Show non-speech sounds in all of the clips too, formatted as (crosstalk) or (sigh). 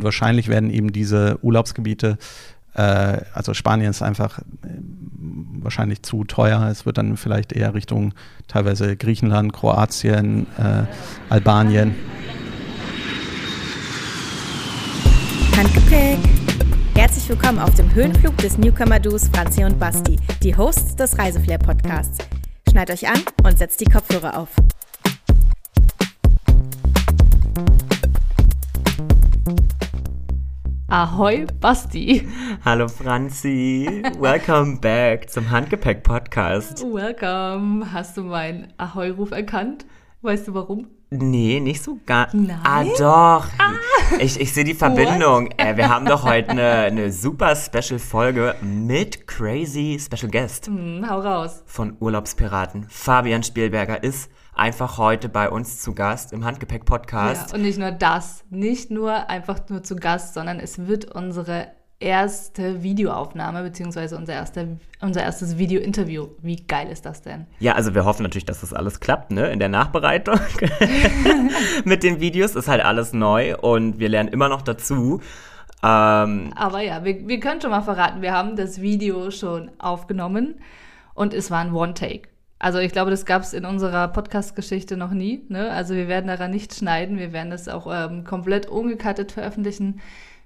Wahrscheinlich werden eben diese Urlaubsgebiete, äh, also Spanien ist einfach äh, wahrscheinlich zu teuer. Es wird dann vielleicht eher Richtung teilweise Griechenland, Kroatien, äh, Albanien. Handgepäck. Herzlich willkommen auf dem Höhenflug des Newcomer-Duos Franzi und Basti, die Hosts des Reiseflair-Podcasts. Schneid euch an und setzt die Kopfhörer auf. Ahoi, Basti. Hallo Franzi, welcome back zum Handgepäck-Podcast. Welcome. Hast du meinen Ahoi-Ruf erkannt? Weißt du warum? Nee, nicht so gar. Nein? Ah, doch. Ich, ich sehe die Verbindung. Äh, wir haben doch (laughs) heute eine, eine super Special-Folge mit crazy Special Guest Hm, hau raus. von Urlaubspiraten. Fabian Spielberger ist einfach heute bei uns zu Gast im Handgepäck-Podcast. Ja, und nicht nur das, nicht nur einfach nur zu Gast, sondern es wird unsere erste Videoaufnahme, beziehungsweise unser, erster, unser erstes Video-Interview. Wie geil ist das denn? Ja, also wir hoffen natürlich, dass das alles klappt, ne? In der Nachbereitung (laughs) mit den Videos ist halt alles neu und wir lernen immer noch dazu. Ähm, Aber ja, wir, wir können schon mal verraten, wir haben das Video schon aufgenommen und es war ein One-Take. Also ich glaube, das gab es in unserer Podcast-Geschichte noch nie. Ne? Also wir werden daran nicht schneiden, wir werden das auch ähm, komplett ungecuttet veröffentlichen.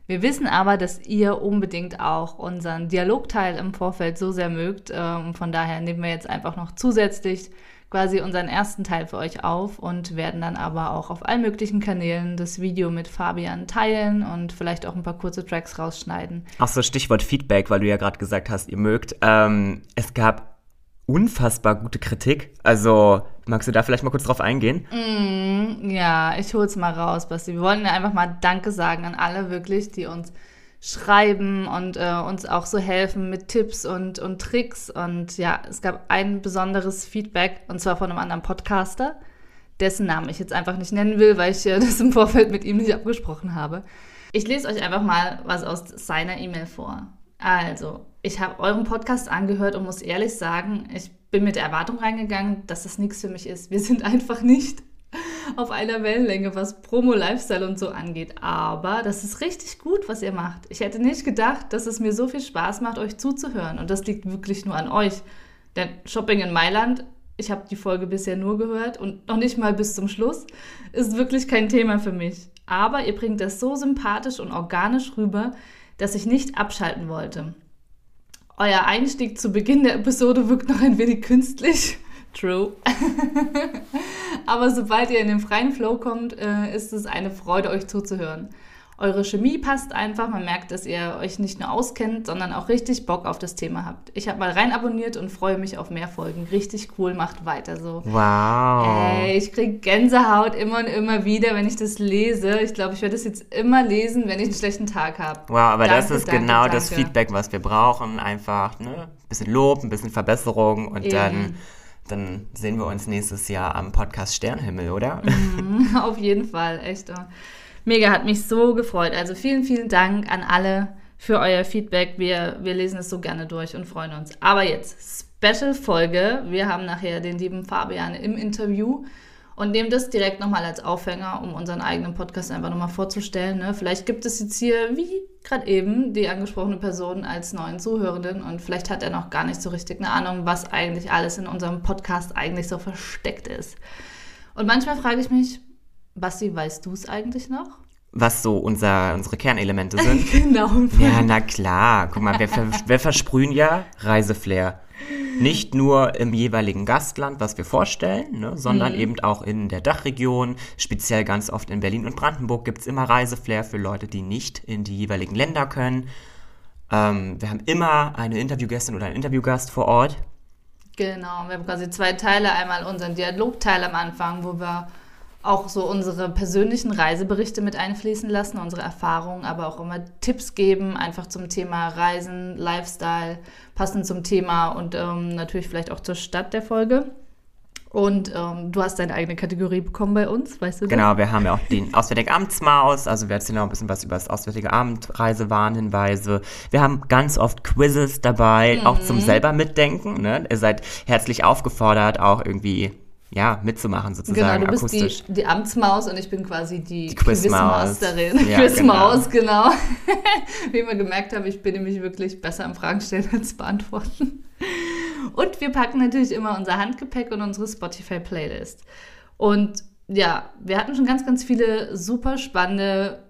Wir wissen aber, dass ihr unbedingt auch unseren Dialogteil im Vorfeld so sehr mögt. Ähm, von daher nehmen wir jetzt einfach noch zusätzlich quasi unseren ersten Teil für euch auf und werden dann aber auch auf allen möglichen Kanälen das Video mit Fabian teilen und vielleicht auch ein paar kurze Tracks rausschneiden. Ach so, Stichwort Feedback, weil du ja gerade gesagt hast, ihr mögt. Ähm, es gab unfassbar gute Kritik. Also, magst du da vielleicht mal kurz drauf eingehen? Mm, ja, ich hol's mal raus, Basti. Wir wollen ja einfach mal Danke sagen an alle wirklich, die uns schreiben und äh, uns auch so helfen mit Tipps und, und Tricks. Und ja, es gab ein besonderes Feedback und zwar von einem anderen Podcaster, dessen Namen ich jetzt einfach nicht nennen will, weil ich äh, (laughs) das im Vorfeld mit ihm nicht abgesprochen habe. Ich lese euch einfach mal was aus seiner E-Mail vor. Also, ich habe euren Podcast angehört und muss ehrlich sagen, ich bin mit der Erwartung reingegangen, dass das nichts für mich ist. Wir sind (laughs) einfach nicht auf einer Wellenlänge, was Promo, Lifestyle und so angeht. Aber das ist richtig gut, was ihr macht. Ich hätte nicht gedacht, dass es mir so viel Spaß macht, euch zuzuhören. Und das liegt wirklich nur an euch. Denn Shopping in Mailand, ich habe die Folge bisher nur gehört und noch nicht mal bis zum Schluss, ist wirklich kein Thema für mich. Aber ihr bringt das so sympathisch und organisch rüber, dass ich nicht abschalten wollte. Euer Einstieg zu Beginn der Episode wirkt noch ein wenig künstlich. True. (laughs) Aber sobald ihr in den freien Flow kommt, äh, ist es eine Freude, euch zuzuhören. Eure Chemie passt einfach. Man merkt, dass ihr euch nicht nur auskennt, sondern auch richtig Bock auf das Thema habt. Ich habe mal rein abonniert und freue mich auf mehr Folgen. Richtig cool, macht weiter so. Wow. Ey, ich kriege Gänsehaut immer und immer wieder, wenn ich das lese. Ich glaube, ich werde es jetzt immer lesen, wenn ich einen schlechten Tag habe. Wow, aber das Danke, ist danke, genau das danke. Feedback, was wir brauchen. Einfach, ne? Ein bisschen Lob, ein bisschen Verbesserung und Eben. dann, dann sehen wir uns nächstes Jahr am Podcast Sternhimmel, oder? (laughs) Auf jeden Fall, echt. Mega, hat mich so gefreut. Also vielen, vielen Dank an alle für euer Feedback. Wir, wir lesen es so gerne durch und freuen uns. Aber jetzt, Special-Folge. Wir haben nachher den lieben Fabian im Interview und nehmen das direkt nochmal als Aufhänger, um unseren eigenen Podcast einfach nochmal vorzustellen. Ne? Vielleicht gibt es jetzt hier, wie gerade eben, die angesprochene Person als neuen Zuhörenden und vielleicht hat er noch gar nicht so richtig eine Ahnung, was eigentlich alles in unserem Podcast eigentlich so versteckt ist. Und manchmal frage ich mich, Basti, weißt du es eigentlich noch? Was so unser, unsere Kernelemente sind. (laughs) Genau. Ja, na klar. Guck mal, wir, ver wir versprühen ja Reiseflair. Nicht nur im jeweiligen Gastland, was wir vorstellen, ne, sondern eben auch in der Dachregion. Speziell ganz oft in Berlin und Brandenburg gibt es immer Reiseflair für Leute, die nicht in die jeweiligen Länder können. Ähm, wir haben immer eine Interviewgästin oder einen Interviewgast vor Ort. Genau, wir haben quasi zwei Teile. Einmal unseren Dialogteil am Anfang, wo wir auch so unsere persönlichen Reiseberichte mit einfließen lassen, unsere Erfahrungen, aber auch immer Tipps geben, einfach zum Thema Reisen, Lifestyle, passend zum Thema und ähm, natürlich vielleicht auch zur Stadt der Folge. Und ähm, du hast deine eigene Kategorie bekommen bei uns, weißt du? das? Genau, wir haben ja auch den Auswärtige Amtsmaus, also wir erzählen auch ein bisschen was über das Auswärtige Amt, Reisewarnhinweise. Wir haben ganz oft Quizzes dabei, auch zum selber mitdenken. Ne? Ihr seid herzlich aufgefordert, auch irgendwie ja, mitzumachen Genau, sozusagen, du bist akustisch. die, die Amtsmaus und ich bin quasi die, Die Quizmaus. Quizmasterin. Ja, Quizmaus, genau. (laughs) Wie ich mal gemerkt habe, ich bin nämlich wirklich besser am Fragen stellen als beantworten. Und wir packen natürlich immer unser Handgepäck und unsere Spotify-Playlist. Und ja, wir hatten schon ganz, ganz viele super spannende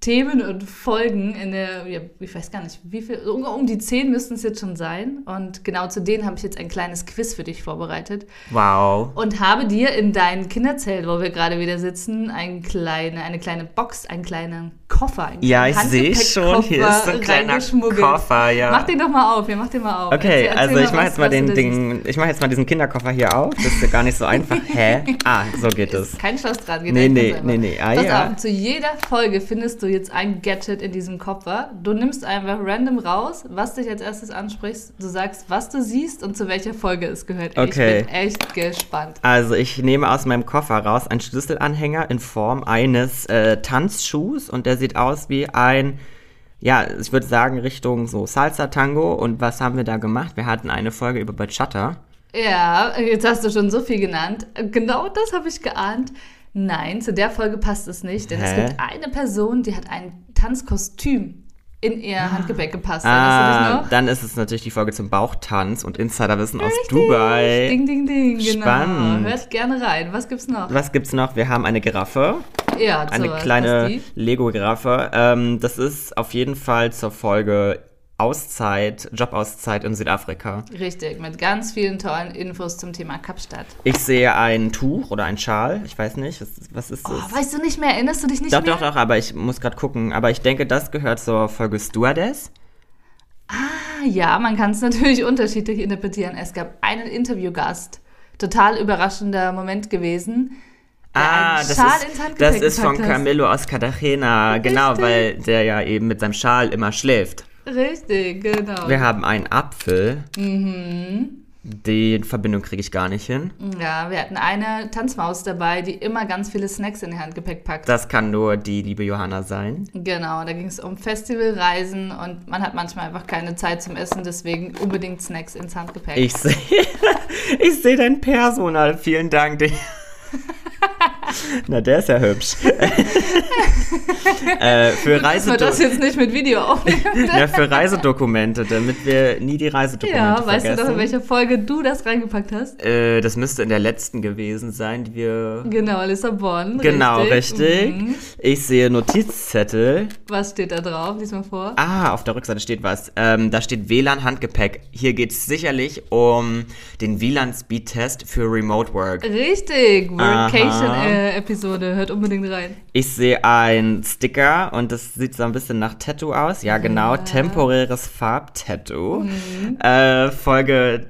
Themen und Folgen in der, ja, ich weiß gar nicht, wie viel, um, um die zehn müssten es jetzt schon sein. Und genau zu denen habe ich jetzt ein kleines Quiz für dich vorbereitet Wow. und habe dir in dein Kinderzelt, wo wir gerade wieder sitzen, ein kleine, eine kleine Box, einen kleinen Koffer, Ja, ich sehe schon, hier ist so ein kleiner. Koffer, ja. Mach den doch mal auf, ja, mach den mal auf. Okay, Erzähl- also erzähl ich mache jetzt mal den, den ich mache jetzt mal diesen Kinderkoffer hier auf. Das ist ja gar nicht so einfach. Hä? (laughs) Ah, so geht es. Kein Schloss dran, geht Nee, nee, nee, nee. Ah, Pass ja. auf, zu jeder Folge findest du jetzt ein Gadget in diesem Koffer. Du nimmst einfach random raus, was dich als erstes ansprichst. Du sagst, was du siehst und zu welcher Folge es gehört. Okay. Ich bin echt gespannt. Also ich nehme aus meinem Koffer raus einen Schlüsselanhänger in Form eines äh, Tanzschuhs und der sieht aus wie ein, ja, ich würde sagen Richtung so Salsa Tango. Und was haben wir da gemacht? Wir hatten eine Folge über Bachata. Ja, jetzt hast du schon so viel genannt. Genau das habe ich geahnt. Nein, zu der Folge passt es nicht, denn es Hä? gibt eine Person, die hat ein Tanzkostüm in ihr Handgepäck gepasst. Ah, dann ist es natürlich die Folge zum Bauchtanz und Insiderwissen aus. Dubai. Ding, ding, ding, genau. Spannend. Hört gerne rein. Was gibt's noch? Was gibt's noch? Wir haben eine Giraffe, Ja, eine sowas. kleine? Lego-Giraffe. Ähm, das ist auf jeden Fall zur Folge Auszeit, Jobauszeit in Südafrika. Richtig, mit ganz vielen tollen Infos zum Thema Kapstadt. Ich sehe ein Tuch oder ein Schal, ich weiß nicht, was, was ist das? Oh, weißt du nicht mehr? Erinnerst du dich nicht doch, mehr? doch, doch, aber ich muss gerade gucken. Aber ich denke, das gehört zur Folge Stewardess. Ah, Ja, man kann es natürlich (laughs) unterschiedlich interpretieren. Es gab einen Interviewgast. Total überraschender Moment gewesen. Ah, das ist, das ist von hat. Camillo aus Cartagena. Genau, Richtig. weil der ja eben mit seinem Schal immer schläft. Richtig, genau. Wir haben einen Apfel. Mhm. Die Verbindung kriege ich gar nicht hin. Ja, wir hatten eine Tanzmaus dabei, die immer ganz viele Snacks in ihr Handgepäck packt. Das kann nur die liebe Johanna sein. Genau, da ging es um Festivalreisen und man hat manchmal einfach keine Zeit zum Essen, deswegen unbedingt Snacks ins Handgepäck. Ich sehe (laughs) ich seh dein Personal. Vielen Dank. (laughs) Na, der ist ja hübsch. (laughs) (laughs) äh, für, Reisedo das jetzt nicht mit Video aufnehmen. ja, für Reisedokumente, damit wir nie die Reisedokumente Ja, weißt du vergessen. noch, in welcher Folge du das reingepackt hast? äh, das müsste in der letzten gewesen sein, die wir... Genau, Lissabon. Genau, richtig. Mhm. Ich sehe Notizzettel. Was steht da drauf? Lies mal vor. Ah, auf der Rückseite steht was. Ähm, da steht WLAN-Handgepäck. Hier geht es sicherlich um den WLAN-Speed-Test für Remote Work. Richtig. Workation-Episode. Hört unbedingt rein. Ich sehe ein Sticker und das sieht so ein bisschen nach Tattoo aus. Ja, genau. Temporäres Farbtattoo. Mhm. Äh, Folge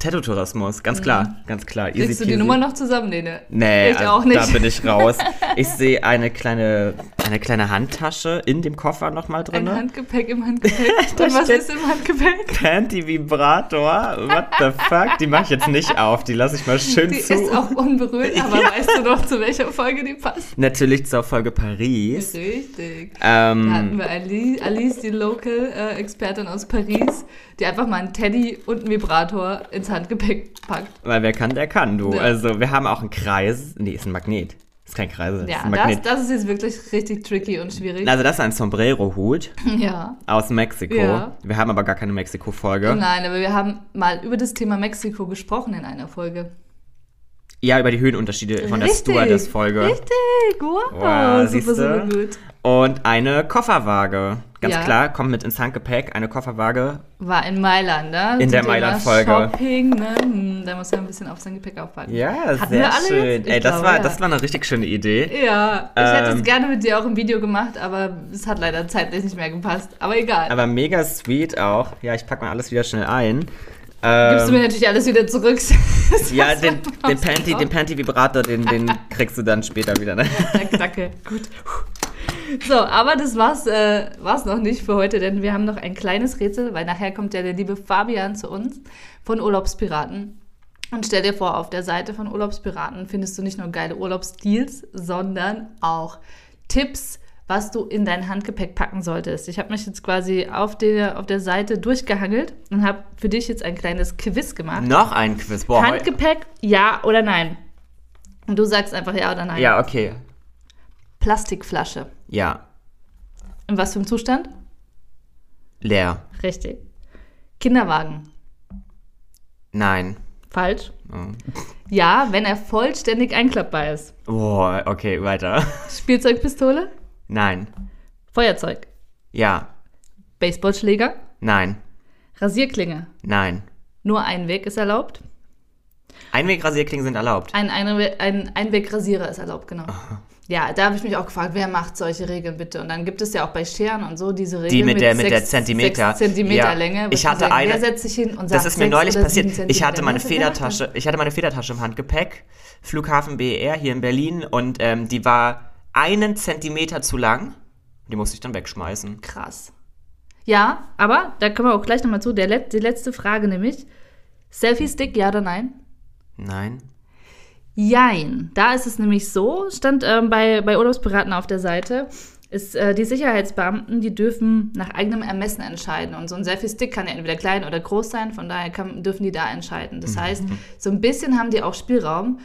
Tattoo-Tourismus. Ganz klar, ganz klar. Easy Mhm. Kriegst du die. Nummer noch zusammen? Nee, ne? Nee, ich also auch nicht. da bin ich raus. (laughs) Ich sehe eine kleine, eine kleine Handtasche in dem Koffer nochmal drin. Ein Handgepäck im Handgepäck. (laughs) Und was ist im Handgepäck? Panty Vibrator. What the fuck? Die mache ich jetzt nicht auf. Die lasse ich mal schön Die zu. ist auch unberührt, (laughs) aber weißt du noch, zu welcher Folge die passt? Natürlich zur Folge Paris. Richtig. Da hatten Ähm, wir Ali- Alice, die Local-Expertin aus Paris, die einfach mal einen Teddy und einen Vibrator ins Handgepäck packt. weil wer kann, der kann, du. Ja. Also, wir haben auch einen Kreis. Nee, ist ein Magnet. Ist kein Kreis, ist Ja, ein das, das ist jetzt wirklich richtig tricky und schwierig. also, das ist ein Sombrero-Hut (laughs) ja. aus Mexiko. Ja. Wir haben aber gar keine Mexiko-Folge. Nein, aber wir haben mal über das Thema Mexiko gesprochen in einer Folge. Ja, über die Höhenunterschiede von der Richtig, Stewardess-Folge. Richtig, wow, Wow, super, super gut. Und eine Kofferwaage. Ganz Ja. klar, kommt mit ins Handgepäck. Eine Kofferwaage. War in Mailand, ne? In Zum der Mailand-Folge. Shopping, ne? Hm, Da muss er ein bisschen auf sein Gepäck aufpacken. Ja, Hatten sehr schön. Ey, das, glaube, war, ja. das war eine richtig schöne Idee. Ja, ich hätte es Ähm. gerne mit dir auch im Video gemacht, aber es hat leider zeitlich nicht mehr gepasst. Aber egal. Aber mega sweet auch. Ja, ich pack mal alles wieder schnell ein. Gibst du mir Ähm, natürlich alles wieder zurück. (laughs) ja, den, den Panty, den Panty Vibrator, den, den kriegst du dann später wieder. Ne? Danke, danke. Gut. So, aber das war's, äh, war's noch nicht für heute, denn wir haben noch ein kleines Rätsel, weil nachher kommt ja der liebe Fabian zu uns von Urlaubspiraten. Und stell dir vor, auf der Seite von Urlaubspiraten findest du nicht nur geile Urlaubsdeals, sondern auch Tipps, was du in dein Handgepäck packen solltest. Ich habe mich jetzt quasi auf der, auf der Seite durchgehangelt und habe für dich jetzt ein kleines Quiz gemacht. Noch ein Quiz. Boah, Handgepäck, ja oder nein? Und du sagst einfach ja oder nein. Ja, okay. Plastikflasche. Ja. In was für einem Zustand? Leer. Richtig. Kinderwagen. Nein. Falsch. Oh. Ja, wenn er vollständig einklappbar ist. Boah, okay, weiter. Spielzeugpistole. Nein. Feuerzeug. Ja. Baseballschläger. Nein. Rasierklinge. Nein. Nur ein Weg ist erlaubt. Einwegrasierklingen sind erlaubt. Ein, Einwe- ein Einwegrasierer ist erlaubt, genau. Ja, da habe ich mich auch gefragt, wer macht solche Regeln bitte? Und dann gibt es ja auch bei Scheren und so diese Regeln Die mit der- mit der sechs- Zentimeter. sechs Zentimeter Ja. Länge. Ich hatte sagen, eine- Wer setzt sich hin und sagt Das ist mir neulich passiert. Ich hatte Zentimeter? meine Federtasche, ich hatte meine Federtasche im Handgepäck, Flughafen BER hier in Berlin und ähm, die war einen Zentimeter zu lang. Die musste ich dann wegschmeißen. Krass. Ja, aber da kommen wir auch gleich nochmal zu. Der die letzte Frage nämlich. Selfie-Stick, ja oder nein? Nein. Jein. Da ist es nämlich so, stand ähm, bei, bei Urlaubspiraten auf der Seite, ist, äh, die Sicherheitsbeamten, die dürfen nach eigenem Ermessen entscheiden. Und so ein Selfie-Stick kann ja entweder klein oder groß sein, von daher kann, dürfen die da entscheiden. Das heißt, so ein bisschen haben die auch Spielraum,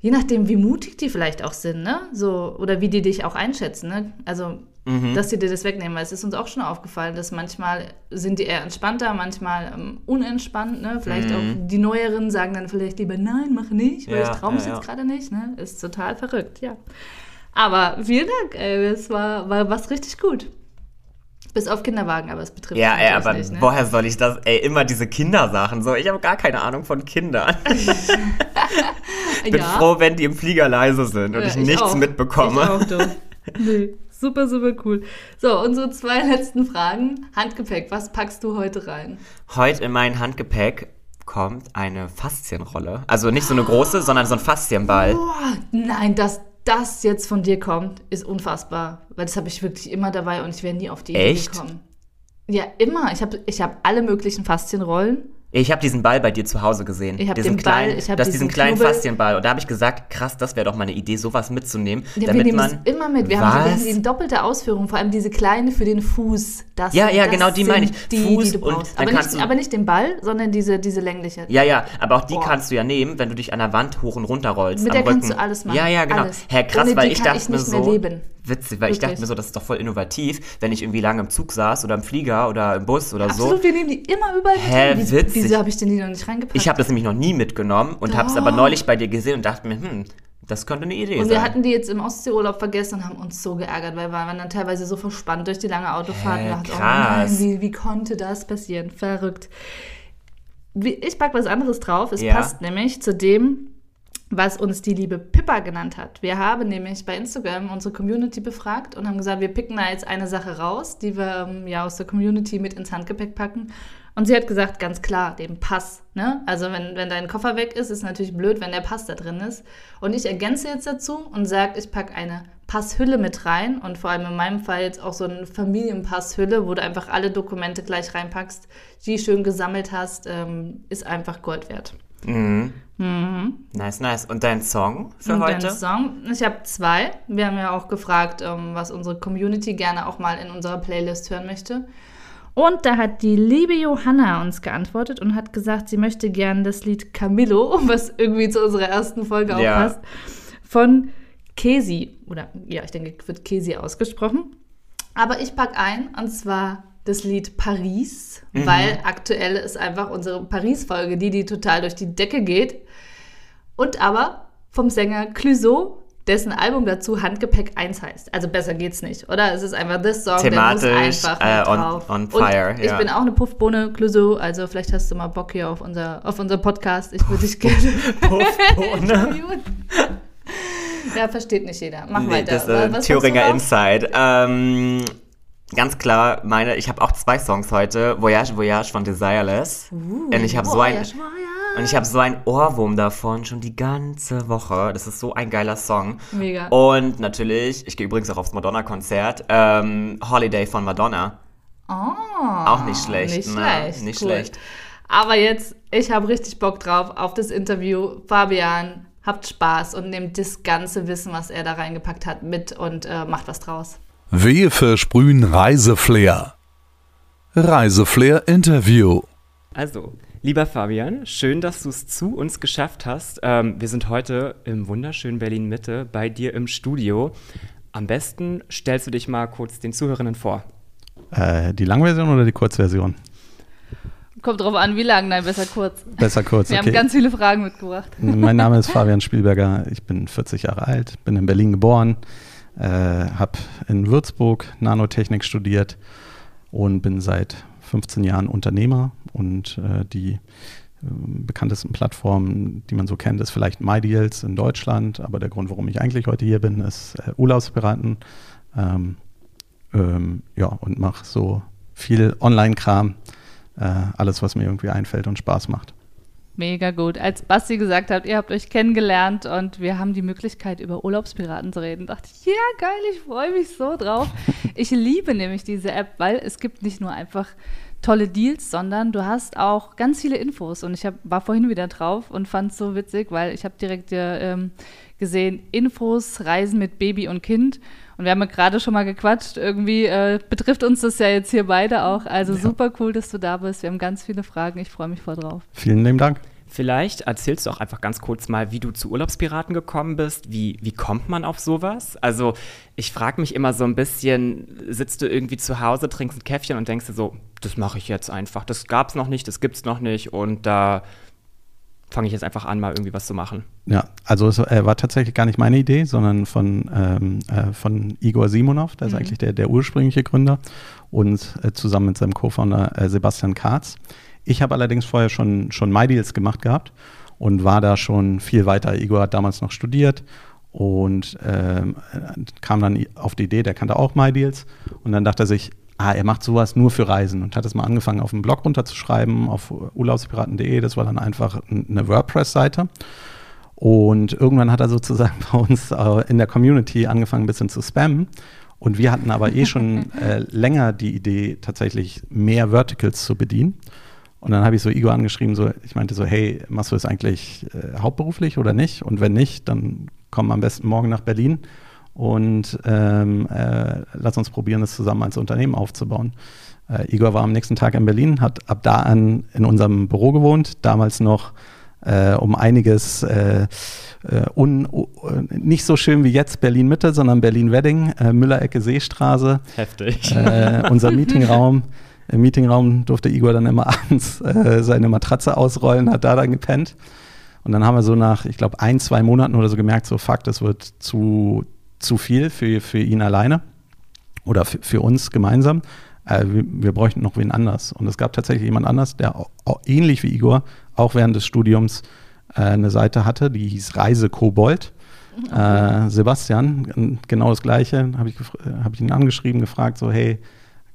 je nachdem, wie mutig die vielleicht auch sind, ne? So, oder wie die dich auch einschätzen, ne? Also, dass sie dir das wegnehmen, weil es ist uns auch schon aufgefallen, dass manchmal sind die eher entspannter, manchmal ähm, unentspannt, ne? Vielleicht auch die Neueren sagen dann vielleicht lieber, nein, mach nicht, weil Ja, ich traue mich ja, jetzt ja. gerade nicht, ne? Ist total verrückt, ja. Aber vielen Dank, ey, es war, war was richtig gut. Bis auf Kinderwagen, aber es betrifft Ja, ey, aber nicht, ne? woher soll ich das? Ey, immer diese Kindersachen. So, ich habe gar keine Ahnung von Kindern. (laughs) Ich bin ja. froh, wenn die im Flieger leise sind und Ja, ich nichts auch. mitbekomme. Ich auch, du. Nee, super, super cool. So, unsere zwei (laughs) letzten Fragen. Handgepäck, was packst du heute rein? Heute in mein Handgepäck kommt eine Faszienrolle. Also nicht so eine große, sondern so ein Faszienball. Boah, nein, dass das jetzt von dir kommt, ist unfassbar. Weil das habe ich wirklich immer dabei und ich wäre nie auf die Idee Echt? gekommen. Ja, immer. Ich habe ich hab alle möglichen Faszienrollen. Ich habe diesen Ball bei dir zu Hause gesehen. Ich hab diesen den Ball, kleinen, ich hab das diesen diesen kleinen Knubbel. Faszienball. Und da habe ich gesagt, krass, das wäre doch mal eine Idee, sowas mitzunehmen, Ja, wir damit nehmen man es immer mit. Wir haben, wir haben Was? die in doppelter Ausführung, vor allem diese kleine für den Fuß. Das, Ja, ja, das genau, die meine ich. Die, Fuß die du und brauchst. Aber kannst nicht, du- aber nicht den Ball, sondern diese, diese längliche. Ja, ja, aber auch die Boah. kannst du ja nehmen, wenn du dich an der Wand hoch und runter rollst. Mit der kannst Rücken. du alles machen. Ja, ja, genau. Alles. Hä, krass, Ohne weil ich dachte ich mir nicht mehr so. leben. Witzig, weil ich dachte Wirklich. mir so, das ist doch voll innovativ, wenn ich irgendwie lange im Zug saß oder im Flieger oder im Bus oder Absolut, so. wir nehmen die immer überall mit Hä, witzig. Wieso habe ich denn die noch nicht reingepackt? Ich habe das nämlich noch nie mitgenommen und habe es aber neulich bei dir gesehen und dachte mir, hm, das könnte eine Idee und sein. wir hatten die jetzt im Ostseeurlaub vergessen und haben uns so geärgert, weil wir waren dann teilweise so verspannt durch die lange Autofahrt. Hä, und dachten, oh krass. nein, wie, wie konnte das passieren? Verrückt. Ich pack was anderes drauf. Es Ja. passt nämlich zu dem, was uns die liebe Pippa genannt hat. Wir haben nämlich bei Instagram unsere Community befragt und haben gesagt, wir picken da jetzt eine Sache raus, die wir ähm, ja aus der Community mit ins Handgepäck packen. Und sie hat gesagt, ganz klar, den Pass. Ne? Also wenn, wenn dein Koffer weg ist, ist natürlich blöd, wenn der Pass da drin ist. Und ich ergänze jetzt dazu und sage, ich packe eine Passhülle mit rein und vor allem in meinem Fall jetzt auch so eine Familienpasshülle, wo du einfach alle Dokumente gleich reinpackst, die schön gesammelt hast, ähm, ist einfach Gold wert. Mhm. Nice, nice. Und dein Song für Und heute? dein Song? Ich habe zwei. Wir haben ja auch gefragt, ähm, was unsere Community gerne auch mal in unserer Playlist hören möchte. Und da hat die liebe Johanna uns geantwortet und hat gesagt, sie möchte gerne das Lied Camillo, (laughs) was irgendwie zu unserer ersten Folge auch Ja. passt, von Kesi. Oder ja, ich denke, wird Kesi ausgesprochen. Aber ich pack ein, und zwar das Lied Paris, Mhm. weil aktuell ist einfach unsere Paris-Folge, die, die total durch die Decke geht. Und aber vom Sänger Clouseau, dessen Album dazu Handgepäck 1 heißt. Also besser geht's nicht, oder? Es ist einfach this Song, Thematisch, der muss einfach äh, on- drauf. on fire, Und ich ja. bin auch eine Puffbohne Clouseau, also vielleicht hast du mal Bock hier auf unser, auf unser Podcast. Ich würde dich gerne Puffbohne. (laughs) Ja, versteht nicht jeder. Mach Nee, weiter. das ist äh, hast Thüringer? Inside. Ähm, ganz klar, meine, ich habe auch zwei Songs heute. Voyage, Voyage von Desireless. und ich habe so ein, Voyage, und ich habe so einen Ohrwurm davon schon die ganze Woche. Das ist so ein geiler Song. Mega. Und natürlich, ich gehe übrigens auch aufs Madonna-Konzert, ähm, Holiday von Madonna. Oh, Auch nicht schlecht, Nicht ne? schlecht. Nicht cool. schlecht. Aber jetzt, ich habe richtig Bock drauf auf das Interview. Fabian, habt Spaß und nehmt das ganze Wissen, was er da reingepackt hat, mit und äh, macht was draus. Wir versprühen Reiseflair. Reiseflair Interview. Also, Lieber Fabian, schön, dass du es zu uns geschafft hast. Ähm, wir sind heute im wunderschönen Berlin-Mitte bei dir im Studio. Am besten stellst du dich mal kurz den Zuhörerinnen vor. Äh, die Langversion oder die Kurzversion? Kommt drauf an, wie lang. Nein, besser kurz. Besser kurz, Wir okay. haben ganz viele Fragen mitgebracht. Mein Name ist (laughs) Fabian Spielberger, ich bin 40 Jahre alt, bin in Berlin geboren, äh, habe in Würzburg Nanotechnik studiert und bin seit 15 Jahren Unternehmer und äh, die äh, bekanntesten Plattformen, die man so kennt, ist vielleicht MyDeals in Deutschland, aber der Grund, warum ich eigentlich heute hier bin, ist äh, Urlaubspiraten. Ähm, ähm, ja, und mache so viel Online-Kram, äh, alles, was mir irgendwie einfällt und Spaß macht. Mega gut. Als Basti gesagt hat, ihr habt euch kennengelernt und wir haben die Möglichkeit, über Urlaubspiraten zu reden, dachte ich, ja, geil, ich freue mich so drauf. (laughs) Ich liebe nämlich diese App, weil es gibt nicht nur einfach tolle Deals, sondern du hast auch ganz viele Infos. Und ich hab, war vorhin wieder drauf und fand es so witzig, weil ich habe direkt äh, ähm, gesehen, Infos, Reisen mit Baby und Kind. Und wir haben ja gerade schon mal gequatscht. Irgendwie äh, betrifft uns das ja jetzt hier beide auch. Also Ja. super cool, dass du da bist. Wir haben ganz viele Fragen. Ich freue mich voll drauf. Vielen lieben Dank. Vielleicht erzählst du auch einfach ganz kurz mal, wie du zu Urlaubspiraten gekommen bist. Wie, wie kommt man auf sowas? Also, ich frage mich immer so ein bisschen: sitzt du irgendwie zu Hause, trinkst ein Käffchen und denkst dir so, das mache ich jetzt einfach. Das gab es noch nicht, das gibt es noch nicht und da fange ich jetzt einfach an, mal irgendwie was zu machen. Ja, also es äh, war tatsächlich gar nicht meine Idee, sondern von, ähm, äh, von Igor Simonov, der ist Mhm. eigentlich der, der ursprüngliche Gründer und äh, zusammen mit seinem Co-Founder äh, Sebastian Katz. Ich habe allerdings vorher schon, schon MyDeals gemacht gehabt und war da schon viel weiter. Igor hat damals noch studiert und ähm, äh, kam dann auf die Idee, der kannte auch MyDeals und dann dachte er sich, ah, er macht sowas nur für Reisen und hat es mal angefangen auf dem Blog runterzuschreiben, auf urlaubspiraten.de, das war dann einfach eine WordPress-Seite. Und irgendwann hat er sozusagen (laughs) bei uns äh, in der Community angefangen, ein bisschen zu spammen. Und wir hatten aber eh schon (laughs) äh, länger die Idee, tatsächlich mehr Verticals zu bedienen. Und dann habe ich so Igor angeschrieben, so, ich meinte so, hey, machst du das eigentlich äh, hauptberuflich oder nicht? Und wenn nicht, dann komm am besten morgen nach Berlin und ähm, äh, lass uns probieren, das zusammen als Unternehmen aufzubauen. Äh, Igor war am nächsten Tag in Berlin, hat ab da an in unserem Büro gewohnt, damals noch äh, um einiges äh, äh, un, nicht so schön wie jetzt Berlin-Mitte, sondern Berlin-Wedding, äh, Müller-Ecke Seestraße, Heftig. unser Meetingraum. (laughs) Im Meetingraum durfte Igor dann immer (laughs) abends seine Matratze ausrollen, hat da dann gepennt. Und dann haben wir so nach, ich glaube, ein, zwei Monaten oder so gemerkt, so fuck, das wird zu, zu viel für, für ihn alleine oder für, für uns gemeinsam. Äh, wir, wir bräuchten noch wen anders. Und es gab tatsächlich jemand anders, der auch, auch ähnlich wie Igor auch während des Studiums äh, eine Seite hatte, die hieß Reise Kobold. Äh, Sebastian, genau das Gleiche, habe ich, gef- hab ich ihn angeschrieben, gefragt, so, hey,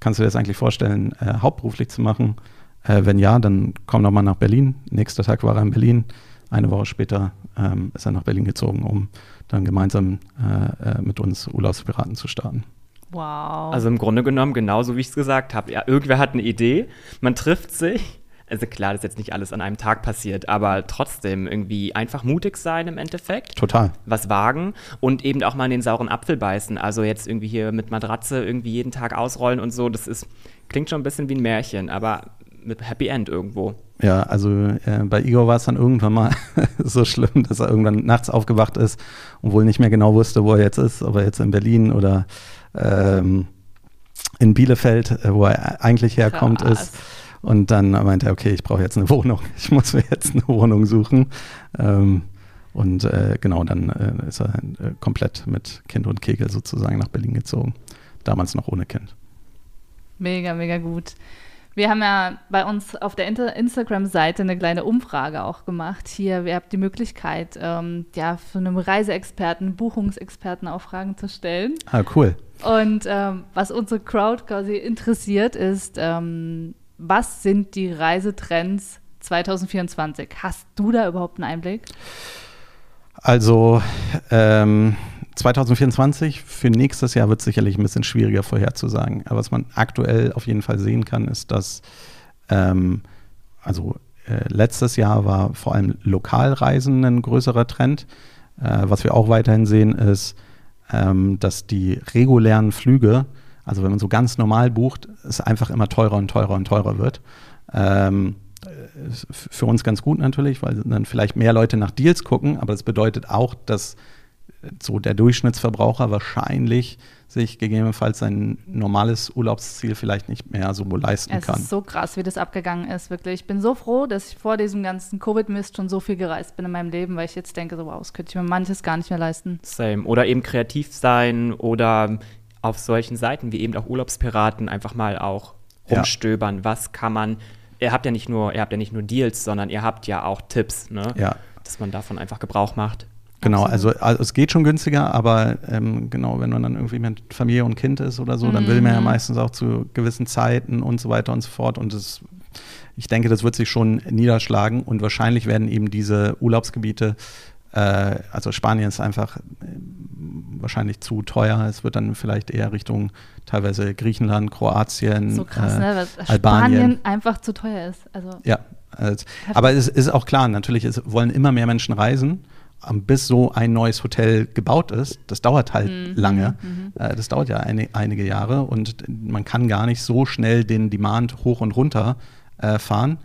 kannst du dir das eigentlich vorstellen, äh, hauptberuflich zu machen? Äh, wenn ja, dann komm doch mal nach Berlin. Nächster Tag war er in Berlin. Eine Woche später ähm, ist er nach Berlin gezogen, um dann gemeinsam äh, äh, mit uns Urlaubspiraten zu starten. Wow. Also im Grunde genommen, genauso wie ich es gesagt habe. Ja, irgendwer hat eine Idee, man trifft sich. Also klar, das ist jetzt nicht alles an einem Tag passiert, aber trotzdem irgendwie einfach mutig sein im Endeffekt. Total. was wagen und eben auch mal in den sauren Apfel beißen. Also jetzt irgendwie hier mit Matratze irgendwie jeden Tag ausrollen und so, das ist, klingt schon ein bisschen wie ein Märchen, aber mit Happy End irgendwo. Ja, also äh, bei Igor war es dann irgendwann mal (laughs) so schlimm, dass er irgendwann nachts aufgewacht ist und wohl nicht mehr genau wusste, wo er jetzt ist, ob er jetzt in Berlin oder ähm, in Bielefeld, äh, wo er eigentlich herkommt, Krass. ist. Und dann meinte er, okay, ich brauche jetzt eine Wohnung. (laughs) Ich muss mir jetzt eine Wohnung suchen. Ähm, und äh, genau, dann äh, ist er äh, komplett mit Kind und Kegel sozusagen nach Berlin gezogen. Damals noch ohne Kind. Mega, mega gut. Wir haben ja bei uns auf der Instagram-Seite eine kleine Umfrage auch gemacht. Hier, ihr habt die Möglichkeit, ähm, ja, für einen Reiseexperten, Buchungsexperten auch Fragen zu stellen. Ah, cool. Und ähm, was unsere Crowd quasi interessiert, ist, ähm, was sind die Reisetrends 2024? Hast du da überhaupt einen Einblick? Also ähm, 2024 für nächstes Jahr wird es sicherlich ein bisschen schwieriger vorherzusagen. Aber was man aktuell auf jeden Fall sehen kann, ist, dass ähm, also äh, letztes Jahr war vor allem Lokalreisen ein größerer Trend. Äh, was wir auch weiterhin sehen, ist, ähm, dass die regulären Flüge, also wenn man so ganz normal bucht, es einfach immer teurer und teurer und teurer wird. Ähm, für uns ganz gut natürlich, weil dann vielleicht mehr Leute nach Deals gucken, aber das bedeutet auch, dass so der Durchschnittsverbraucher wahrscheinlich sich gegebenenfalls sein normales Urlaubsziel vielleicht nicht mehr so leisten es kann. Es ist so krass, wie das abgegangen ist, wirklich. Ich bin so froh, dass ich vor diesem ganzen Covid-Mist schon so viel gereist bin in meinem Leben, weil ich jetzt denke, so wow, das könnte ich mir manches gar nicht mehr leisten. Same. Oder eben kreativ sein oder auf solchen Seiten wie eben auch Urlaubspiraten einfach mal auch rumstöbern. Ja. Was kann man ihr habt ja nicht nur, ihr habt ja nicht nur Deals, sondern ihr habt ja auch Tipps, ne? Ja. Dass man davon einfach Gebrauch macht. Genau, also, also, es geht schon günstiger, aber ähm, genau, wenn man dann irgendwie mit Familie und Kind ist oder so, mhm. dann will man ja mhm. meistens auch zu gewissen Zeiten und so weiter und so fort. Und das, ich denke, das wird sich schon niederschlagen und wahrscheinlich werden eben diese Urlaubsgebiete äh, also Spanien ist einfach äh, wahrscheinlich zu teuer. Es wird dann vielleicht eher Richtung teilweise Griechenland, Kroatien, so krass, äh, ne? Albanien. Spanien einfach zu teuer ist. Also ja, also, aber es ist auch klar, natürlich ist, wollen immer mehr Menschen reisen. Bis so ein neues Hotel gebaut ist, das dauert halt mhm. lange. Mhm. Äh, das dauert ja eine, einige Jahre und man kann gar nicht so schnell den Demand hoch und runter äh, fahren.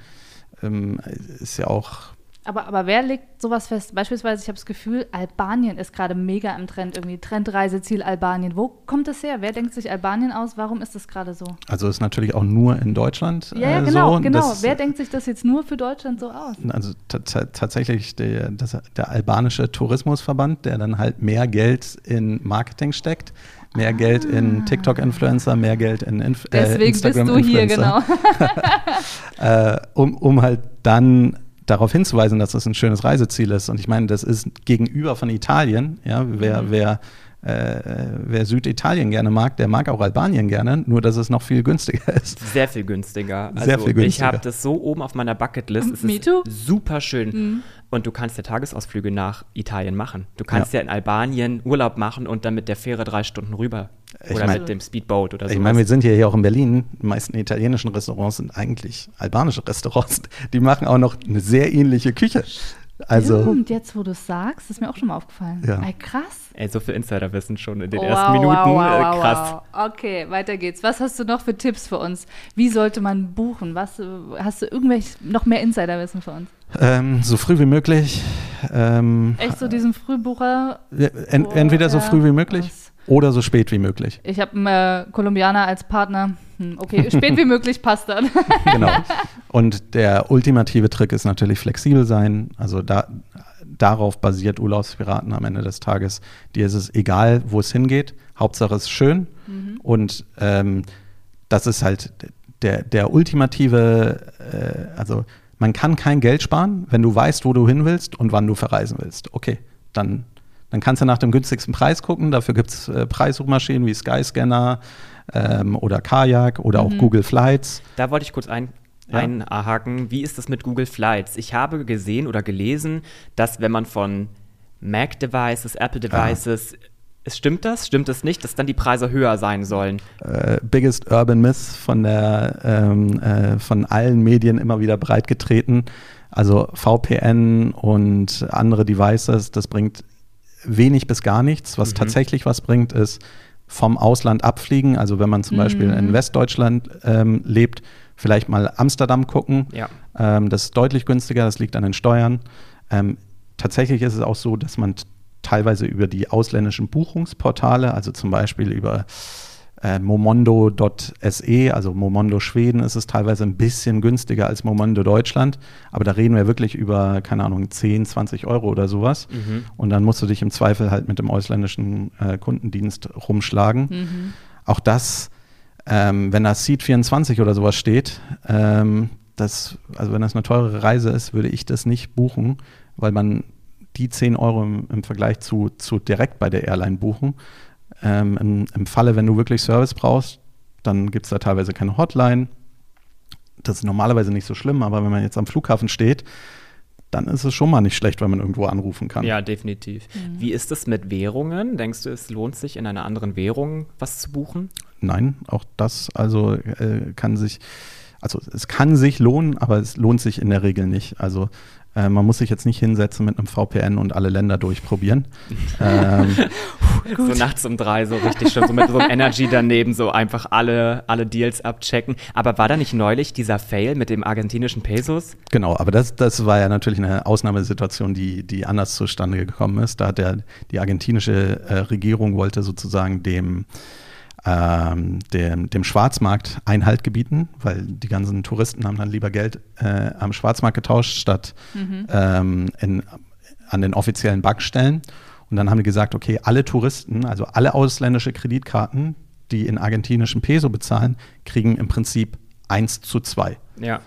Ähm, ist ja auch aber, aber wer legt sowas fest? Beispielsweise, ich habe das Gefühl, Albanien ist gerade mega im Trend, irgendwie Trendreiseziel Albanien. Wo kommt das her? Wer denkt sich Albanien aus? Warum ist das gerade so? Also ist natürlich auch nur in Deutschland. Ja, ja äh, genau, so. genau. Das, wer denkt sich das jetzt nur für Deutschland so aus? Also tatsächlich der, das, der albanische Tourismusverband, der dann halt mehr Geld in Marketing steckt mehr ah. Geld in. TikTok-Influencer, mehr Geld in Inf äh, Instagram-Influencer. Deswegen bist du hier, genau. (laughs) äh, um, um halt dann darauf hinzuweisen, dass das ein schönes Reiseziel ist. Und ich meine, das ist gegenüber von Italien, ja, wer, mhm. wer, äh, wer Süditalien gerne mag, der mag auch Albanien gerne, nur dass es noch viel günstiger ist. Sehr viel günstiger. Also Sehr viel günstiger. Ich habe das so oben auf meiner Bucketlist. Es Me ist too. super schön. Mhm. Und du kannst ja Tagesausflüge nach Italien machen. Du kannst ja, ja in Albanien Urlaub machen und dann mit der Fähre drei Stunden rüber. Ich oder mein, mit dem Speedboat oder so. Ich meine, wir sind ja hier auch in Berlin. Die meisten italienischen Restaurants sind eigentlich albanische Restaurants. Die machen auch noch eine sehr ähnliche Küche. Also, und jetzt, wo du es sagst, ist mir auch schon mal aufgefallen. Ja. Ey, krass. Ey, so viel Insiderwissen schon in den wow, ersten Minuten. Wow, wow, äh, krass. Okay, weiter geht's. Was hast du noch für Tipps für uns? Wie sollte man buchen? Was, hast du irgendwelche noch mehr Insiderwissen für uns? Ähm, so früh wie möglich. Ähm, Echt so diesen Frühbucher? Ent, entweder so früh wie möglich. Was? Oder so spät wie möglich. Ich habe einen äh, Kolumbianer als Partner. Hm, okay, spät wie möglich passt dann. (laughs) (laughs) genau. Und der ultimative Trick ist natürlich flexibel sein. Also da, darauf basiert Urlaubspiraten am Ende des Tages. Dir ist es egal, wo es hingeht. Hauptsache es ist schön. Mhm. Und ähm, das ist halt der, der ultimative, äh, also man kann kein Geld sparen, wenn du weißt, wo du hin willst und wann du verreisen willst. Okay, dann dann kannst du nach dem günstigsten Preis gucken. Dafür gibt es äh, Preissuchmaschinen wie Skyscanner ähm, oder Kajak oder auch mhm. Google Flights. Da wollte ich kurz ein, ja. einhaken. Wie ist das mit Google Flights? Ich habe gesehen oder gelesen, dass wenn man von Mac-Devices, Apple-Devices ah. Stimmt das? Stimmt das nicht, dass dann die Preise höher sein sollen? Äh, biggest Urban Myth von, der, ähm, äh, von allen Medien immer wieder breitgetreten. Also VPN und andere Devices, das bringt wenig bis gar nichts. Was mhm. tatsächlich was bringt, ist vom Ausland abfliegen. Also wenn man zum mhm. Beispiel in Westdeutschland ähm, lebt, vielleicht mal Amsterdam gucken. Ja. Ähm, das ist deutlich günstiger, das liegt an den Steuern. Ähm, tatsächlich ist es auch so, dass man teilweise über die ausländischen Buchungsportale, also zum Beispiel über äh, Momondo.se, also Momondo Schweden, ist es teilweise ein bisschen günstiger als Momondo Deutschland. Aber da reden wir wirklich über, keine Ahnung, 10, 20 Euro oder sowas. Mhm. Und dann musst du dich im Zweifel halt mit dem ausländischen äh, Kundendienst rumschlagen. Mhm. Auch das, ähm, wenn da Seat 24 oder sowas steht, ähm, das, also wenn das eine teure Reise ist, würde ich das nicht buchen, weil man die 10 Euro im, im Vergleich zu, zu direkt bei der Airline buchen ähm, im, im, Falle, wenn du wirklich Service brauchst, dann gibt es da teilweise keine Hotline. Das ist normalerweise nicht so schlimm, aber wenn man jetzt am Flughafen steht, dann ist es schon mal nicht schlecht, wenn man irgendwo anrufen kann. Ja, definitiv. Mhm. Wie ist es mit Währungen? Denkst du, es lohnt sich, in einer anderen Währung was zu buchen? Nein, auch das also äh, kann sich also es kann sich lohnen, aber es lohnt sich in der Regel nicht. Also äh, man muss sich jetzt nicht hinsetzen mit einem VPN und alle Länder durchprobieren. (laughs) ähm, so nachts um drei, so richtig schon so mit so einem Energy daneben, so einfach alle, alle Deals abchecken. Aber war da nicht neulich dieser Fail mit dem argentinischen Pesos? Genau, aber das, das war ja natürlich eine Ausnahmesituation, die, die anders zustande gekommen ist. Da hat der, die argentinische äh, Regierung wollte sozusagen dem ähm, dem, dem Schwarzmarkt Einhalt gebieten, weil die ganzen Touristen haben dann lieber Geld äh, am Schwarzmarkt getauscht, statt mhm. ähm, in, an den offiziellen Bankstellen. Und dann haben die gesagt, okay, alle Touristen, also alle ausländische Kreditkarten, die in argentinischen Peso bezahlen, kriegen im Prinzip 1 zu 2. Ja.